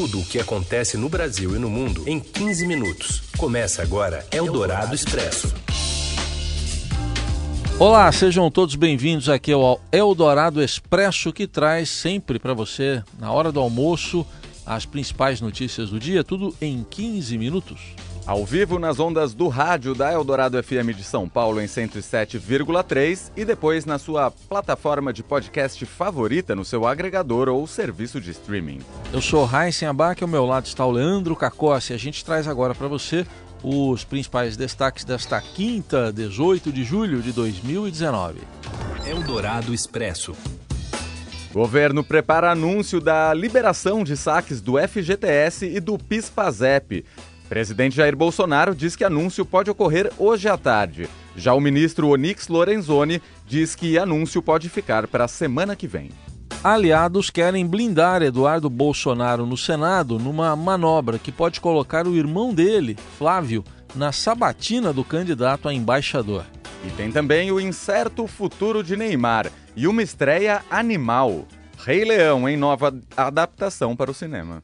tudo o que acontece no Brasil e no mundo em 15 minutos. Começa agora Eldorado Expresso. Olá, sejam todos bem-vindos aqui ao Eldorado Expresso que traz sempre para você, na hora do almoço, as principais notícias do dia, tudo em 15 minutos. Ao vivo nas ondas do rádio da Eldorado FM de São Paulo em 107,3 e depois na sua plataforma de podcast favorita no seu agregador ou serviço de streaming. Eu sou Raíssen Abac, ao meu lado está o Leandro Cacossi. A gente traz agora para você os principais destaques desta quinta, 18 de julho de 2019. Eldorado Expresso. Governo prepara anúncio da liberação de saques do FGTS e do PIS/PASEP. Presidente Jair Bolsonaro diz que anúncio pode ocorrer hoje à tarde. Já o ministro Onix Lorenzoni diz que anúncio pode ficar para a semana que vem. Aliados querem blindar Eduardo Bolsonaro no Senado numa manobra que pode colocar o irmão dele, Flávio, na sabatina do candidato a embaixador. E tem também o incerto futuro de Neymar e uma estreia animal. Rei Leão em nova adaptação para o cinema.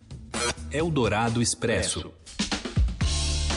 Eldorado Expresso.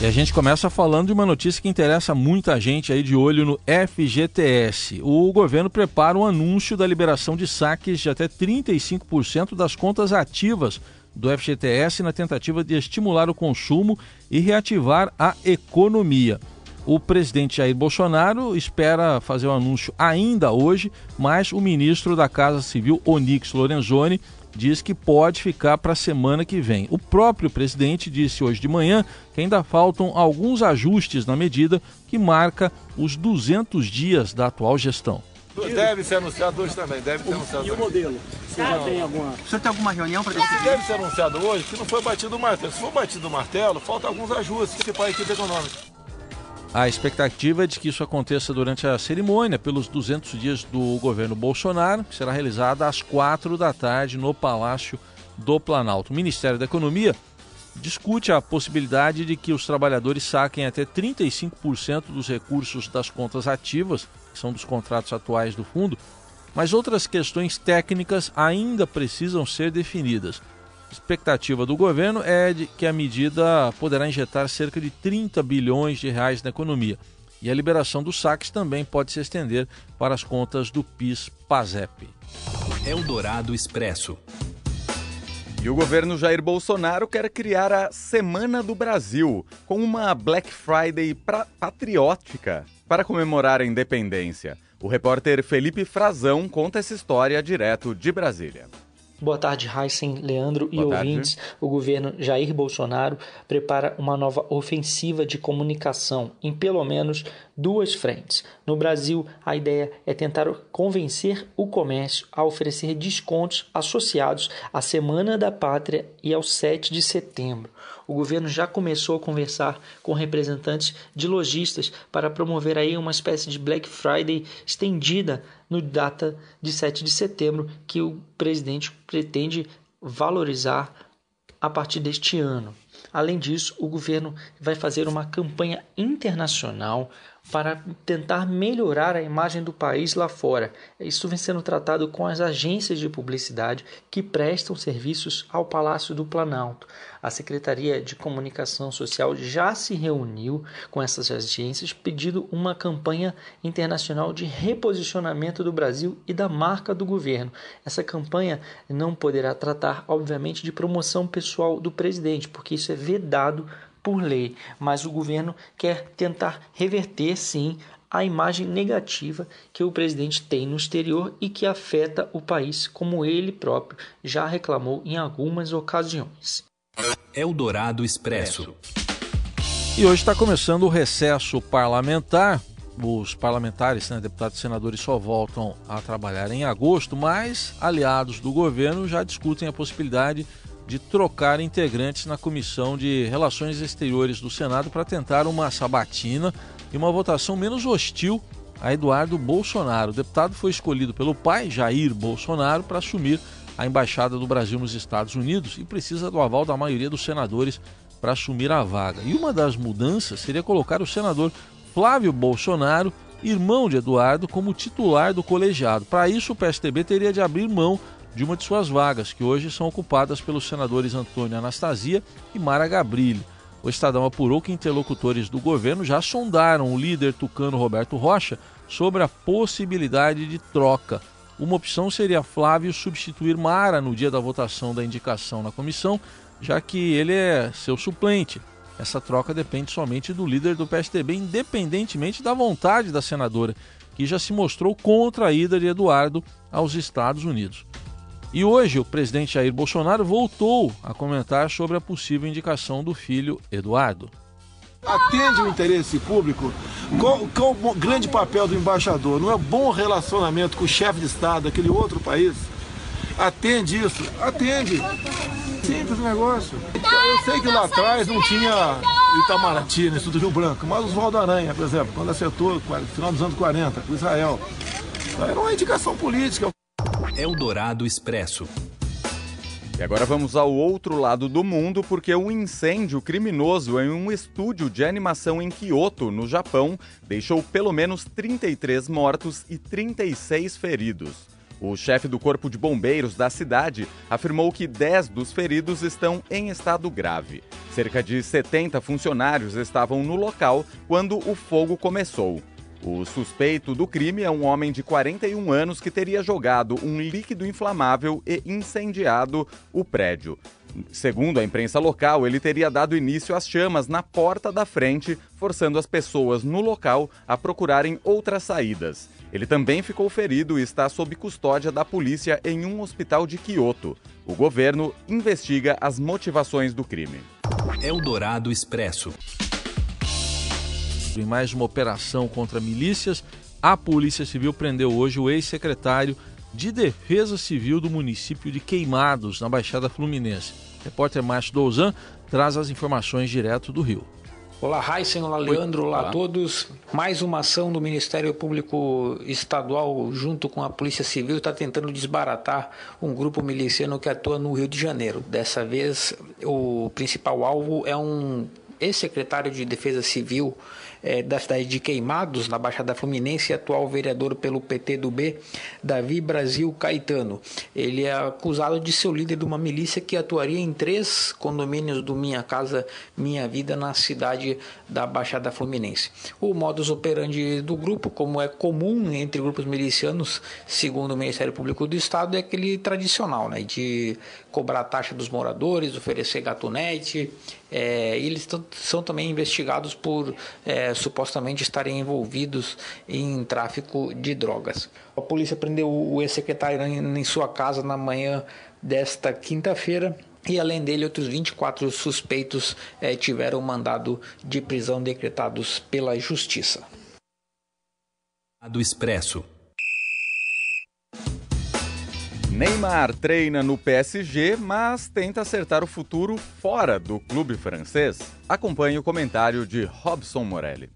E a gente começa falando de uma notícia que interessa muita gente aí de olho no FGTS. O governo prepara um anúncio da liberação de saques de até 35% das contas ativas do FGTS na tentativa de estimular o consumo e reativar a economia. O presidente Jair Bolsonaro espera fazer o um anúncio ainda hoje, mas o ministro da Casa Civil, Onix Lorenzoni, diz que pode ficar para a semana que vem. O próprio presidente disse hoje de manhã que ainda faltam alguns ajustes na medida que marca os 200 dias da atual gestão. Deve ser anunciado hoje também, deve ser anunciado E o modelo? Você já tem alguma... O senhor tem alguma reunião para decidir? Deve ser anunciado hoje, se não foi batido o martelo. Se for batido o martelo, falta alguns ajustes para a equipe econômica. A expectativa é de que isso aconteça durante a cerimônia pelos 200 dias do governo Bolsonaro, que será realizada às quatro da tarde no Palácio do Planalto. O Ministério da Economia discute a possibilidade de que os trabalhadores saquem até 35% dos recursos das contas ativas, que são dos contratos atuais do fundo, mas outras questões técnicas ainda precisam ser definidas expectativa do governo é de que a medida poderá injetar cerca de 30 bilhões de reais na economia. E a liberação dos saques também pode se estender para as contas do PIS/PASEP. Eldorado Expresso. E o governo Jair Bolsonaro quer criar a Semana do Brasil, com uma Black Friday patriótica para comemorar a independência. O repórter Felipe Frazão conta essa história direto de Brasília. Boa tarde, Heisen, Leandro Boa e tarde. ouvintes. O governo Jair Bolsonaro prepara uma nova ofensiva de comunicação em pelo menos duas frentes. No Brasil, a ideia é tentar convencer o comércio a oferecer descontos associados à Semana da Pátria e ao 7 de setembro. O governo já começou a conversar com representantes de lojistas para promover aí uma espécie de Black Friday estendida no data de 7 de setembro que o presidente pretende valorizar a partir deste ano. Além disso, o governo vai fazer uma campanha internacional para tentar melhorar a imagem do país lá fora. Isso vem sendo tratado com as agências de publicidade que prestam serviços ao Palácio do Planalto. A Secretaria de Comunicação Social já se reuniu com essas agências pedindo uma campanha internacional de reposicionamento do Brasil e da marca do governo. Essa campanha não poderá tratar, obviamente, de promoção pessoal do presidente, porque isso é vedado por lei, mas o governo quer tentar reverter sim a imagem negativa que o presidente tem no exterior e que afeta o país, como ele próprio já reclamou em algumas ocasiões. Eldorado Expresso. E hoje está começando o recesso parlamentar. Os parlamentares, né, deputados e senadores, só voltam a trabalhar em agosto, mas aliados do governo já discutem a possibilidade de trocar integrantes na Comissão de Relações Exteriores do Senado para tentar uma sabatina e uma votação menos hostil a Eduardo Bolsonaro. O deputado foi escolhido pelo pai, Jair Bolsonaro, para assumir a embaixada do Brasil nos Estados Unidos e precisa do aval da maioria dos senadores para assumir a vaga. E uma das mudanças seria colocar o senador Flávio Bolsonaro, irmão de Eduardo, como titular do colegiado. Para isso, o PSDB teria de abrir mão de uma de suas vagas, que hoje são ocupadas pelos senadores Antônio Anastasia e Mara Gabrilli. O Estadão apurou que interlocutores do governo já sondaram o líder tucano Roberto Rocha sobre a possibilidade de troca. Uma opção seria Flávio substituir Mara no dia da votação da indicação na comissão, já que ele é seu suplente. Essa troca depende somente do líder do PSDB, independentemente da vontade da senadora, que já se mostrou contra a ida de Eduardo aos Estados Unidos. E hoje o presidente Jair Bolsonaro voltou a comentar sobre a possível indicação do filho Eduardo. Atende o interesse público? Qual, qual o grande papel do embaixador? Não é bom relacionamento com o chefe de Estado daquele outro país? Atende isso? Atende. Simples negócio. Eu sei que lá atrás não tinha Itamaraty, no Instituto Rio Branco, mas Oswaldo Aranha, por exemplo, quando acertou no final dos anos 40 com Israel, era uma indicação política. Eldorado Expresso. E agora vamos ao outro lado do mundo, porque um incêndio criminoso em um estúdio de animação em Kyoto, no Japão, deixou pelo menos 33 mortos e 36 feridos. O chefe do Corpo de Bombeiros da cidade afirmou que 10 dos feridos estão em estado grave. Cerca de 70 funcionários estavam no local quando o fogo começou. O suspeito do crime é um homem de 41 anos que teria jogado um líquido inflamável e incendiado o prédio. Segundo a imprensa local, ele teria dado início às chamas na porta da frente, forçando as pessoas no local a procurarem outras saídas. Ele também ficou ferido e está sob custódia da polícia em um hospital de Kyoto. O governo investiga as motivações do crime. Eldorado Expresso. Em mais uma operação contra milícias, a Polícia Civil prendeu hoje o ex-secretário de Defesa Civil do município de Queimados, na Baixada Fluminense. O repórter Márcio Douzan traz as informações direto do Rio. Olá, Heisen, olá, Leandro, olá, olá a todos. Mais uma ação do Ministério Público Estadual, junto com a Polícia Civil, está tentando desbaratar um grupo miliciano que atua no Rio de Janeiro. Dessa vez, o principal alvo é um ex-secretário de Defesa Civil é, da cidade de Queimados, na Baixada Fluminense, atual vereador pelo PT do B, Davi Brasil Caetano. Ele é acusado de ser o líder de uma milícia que atuaria em três condomínios do Minha Casa Minha Vida na cidade da Baixada Fluminense. O modus operandi do grupo, como é comum entre grupos milicianos, segundo o Ministério Público do Estado, é aquele tradicional, né, de cobrar a taxa dos moradores, oferecer gatunete. É, eles são também investigados por é, supostamente estarem envolvidos em tráfico de drogas. A polícia prendeu o ex-secretário em sua casa na manhã desta quinta-feira. E além dele, outros 24 suspeitos é, tiveram mandado de prisão decretados pela Justiça. Do Expresso. Neymar treina no PSG, mas tenta acertar o futuro fora do clube francês. Acompanhe o comentário de Robson Morelli.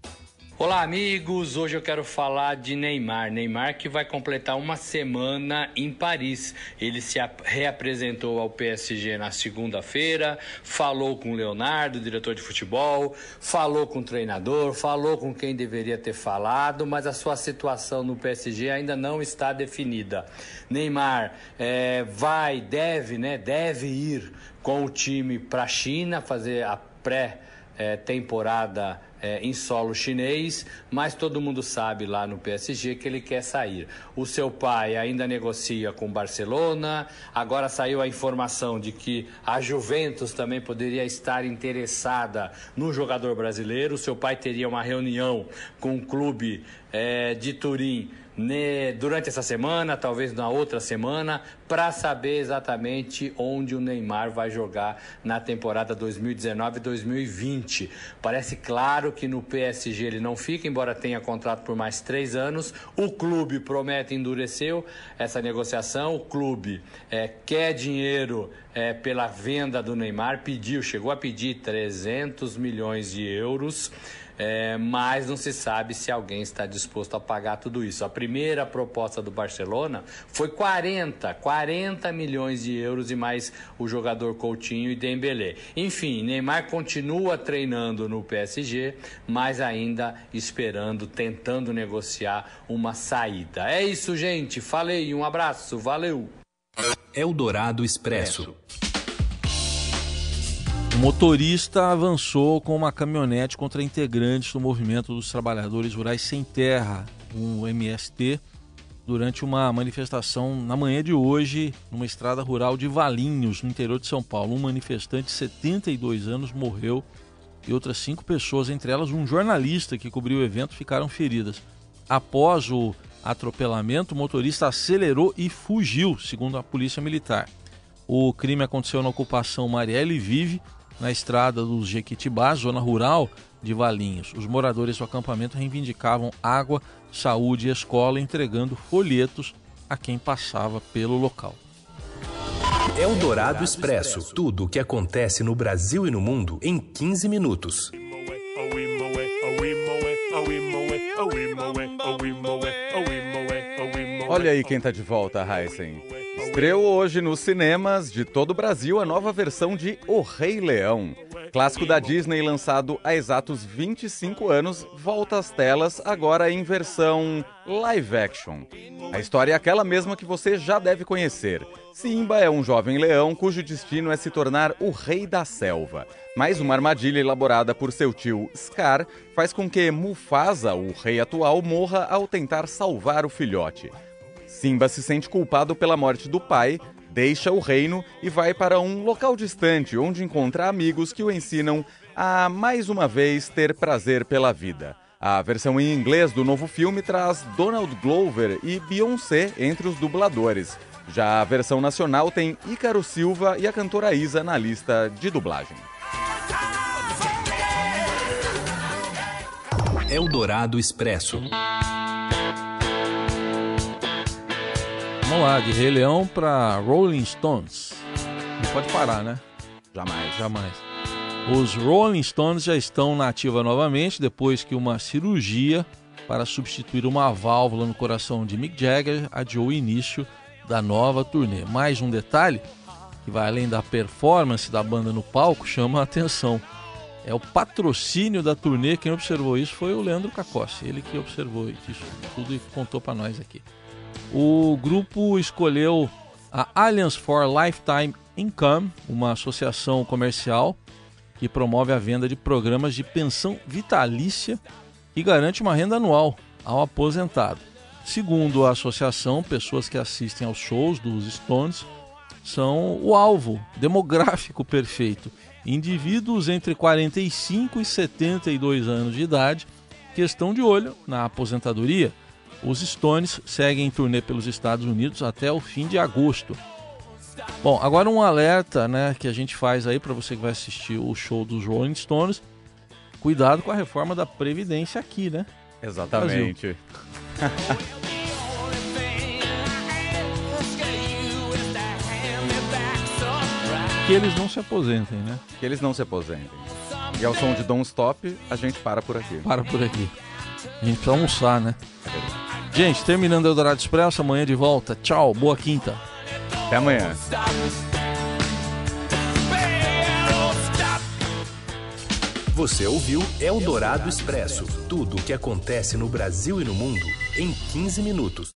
Olá, amigos! Hoje eu quero falar de Neymar. Neymar que vai completar uma semana em Paris. Ele se reapresentou ao PSG na segunda-feira, falou com o Leonardo, diretor de futebol, falou com o treinador, falou com quem deveria ter falado, mas a sua situação no PSG ainda não está definida. Neymar é, vai, deve, né? Deve ir com o time para a China fazer a pré-temporada é, em solo chinês, mas todo mundo sabe lá no PSG que ele quer sair. O seu pai ainda negocia com Barcelona, agora saiu a informação de que a Juventus também poderia estar interessada no jogador brasileiro. O seu pai teria uma reunião com o clube é, de Turim durante essa semana, talvez na outra semana, para saber exatamente onde o Neymar vai jogar na temporada 2019-2020. Parece claro que no PSG ele não fica, embora tenha contrato por mais três anos. O clube promete endureceu essa negociação. O clube é, quer dinheiro é, pela venda do Neymar, pediu, chegou a pedir 300 milhões de euros é, mas não se sabe se alguém está disposto a pagar tudo isso. A primeira proposta do Barcelona foi 40, 40 milhões de euros e mais o jogador Coutinho e Dembélé. Enfim, Neymar continua treinando no PSG, mas ainda esperando, tentando negociar uma saída. É isso, gente. Falei, um abraço, valeu. Eldorado Expresso. O motorista avançou com uma caminhonete contra integrantes do Movimento dos Trabalhadores Rurais Sem Terra, um MST, durante uma manifestação na manhã de hoje, numa estrada rural de Valinhos, no interior de São Paulo. Um manifestante de 72 anos morreu e outras cinco pessoas, entre elas um jornalista que cobriu o evento, ficaram feridas. Após o atropelamento, o motorista acelerou e fugiu, segundo a polícia militar. O crime aconteceu na ocupação Marielle Vive, na estrada dos Jequitibá, zona rural de Valinhos. Os moradores do acampamento reivindicavam água, saúde e escola, entregando folhetos a quem passava pelo local. Eldorado Expresso. Tudo o que acontece no Brasil e no mundo em 15 minutos. Olha aí quem tá de volta, Heisen. Estreou hoje nos cinemas de todo o Brasil a nova versão de O Rei Leão. Clássico da Disney lançado há exatos 25 anos, volta às telas agora em versão live action. A história é aquela mesma que você já deve conhecer. Simba é um jovem leão cujo destino é se tornar o rei da selva. Mas uma armadilha elaborada por seu tio Scar faz com que Mufasa, o rei atual, morra ao tentar salvar o filhote. Simba se sente culpado pela morte do pai, deixa o reino e vai para um local distante onde encontra amigos que o ensinam a mais uma vez ter prazer pela vida. A versão em inglês do novo filme traz Donald Glover e Beyoncé entre os dubladores. Já a versão nacional tem Ícaro Silva e a cantora Isa na lista de dublagem. Eldorado Expresso. Vamos lá, de Rei Leão para Rolling Stones. Não pode parar, né? Jamais. Jamais. Os Rolling Stones já estão na ativa novamente depois que uma cirurgia para substituir uma válvula no coração de Mick Jagger adiou o início da nova turnê. Mais um detalhe que vai além da performance da banda no palco chama a atenção. É o patrocínio da turnê. Quem observou isso foi o Leandro Cacossi. Ele que observou isso tudo e contou para nós aqui. O grupo escolheu a Alliance for Lifetime Income, uma associação comercial que promove a venda de programas de pensão vitalícia e garante uma renda anual ao aposentado. Segundo a associação, pessoas que assistem aos shows dos Stones são o alvo demográfico perfeito. Indivíduos entre 45 e 72 anos de idade que estão de olho na aposentadoria. Os Stones seguem em turnê pelos Estados Unidos até o fim de agosto. Bom, agora um alerta, né, que a gente faz aí para você que vai assistir o show dos Rolling Stones. Cuidado com a reforma da previdência aqui, né? Exatamente. que eles não se aposentem, né? Que eles não se aposentem. E ao som de Don't Stop, a gente para por aqui. Para por aqui. A gente precisa almoçar, né? Gente, terminando o Eldorado Expresso, amanhã de volta. Tchau, boa quinta. Até amanhã. Você ouviu Eldorado Expresso tudo o que acontece no Brasil e no mundo em 15 minutos.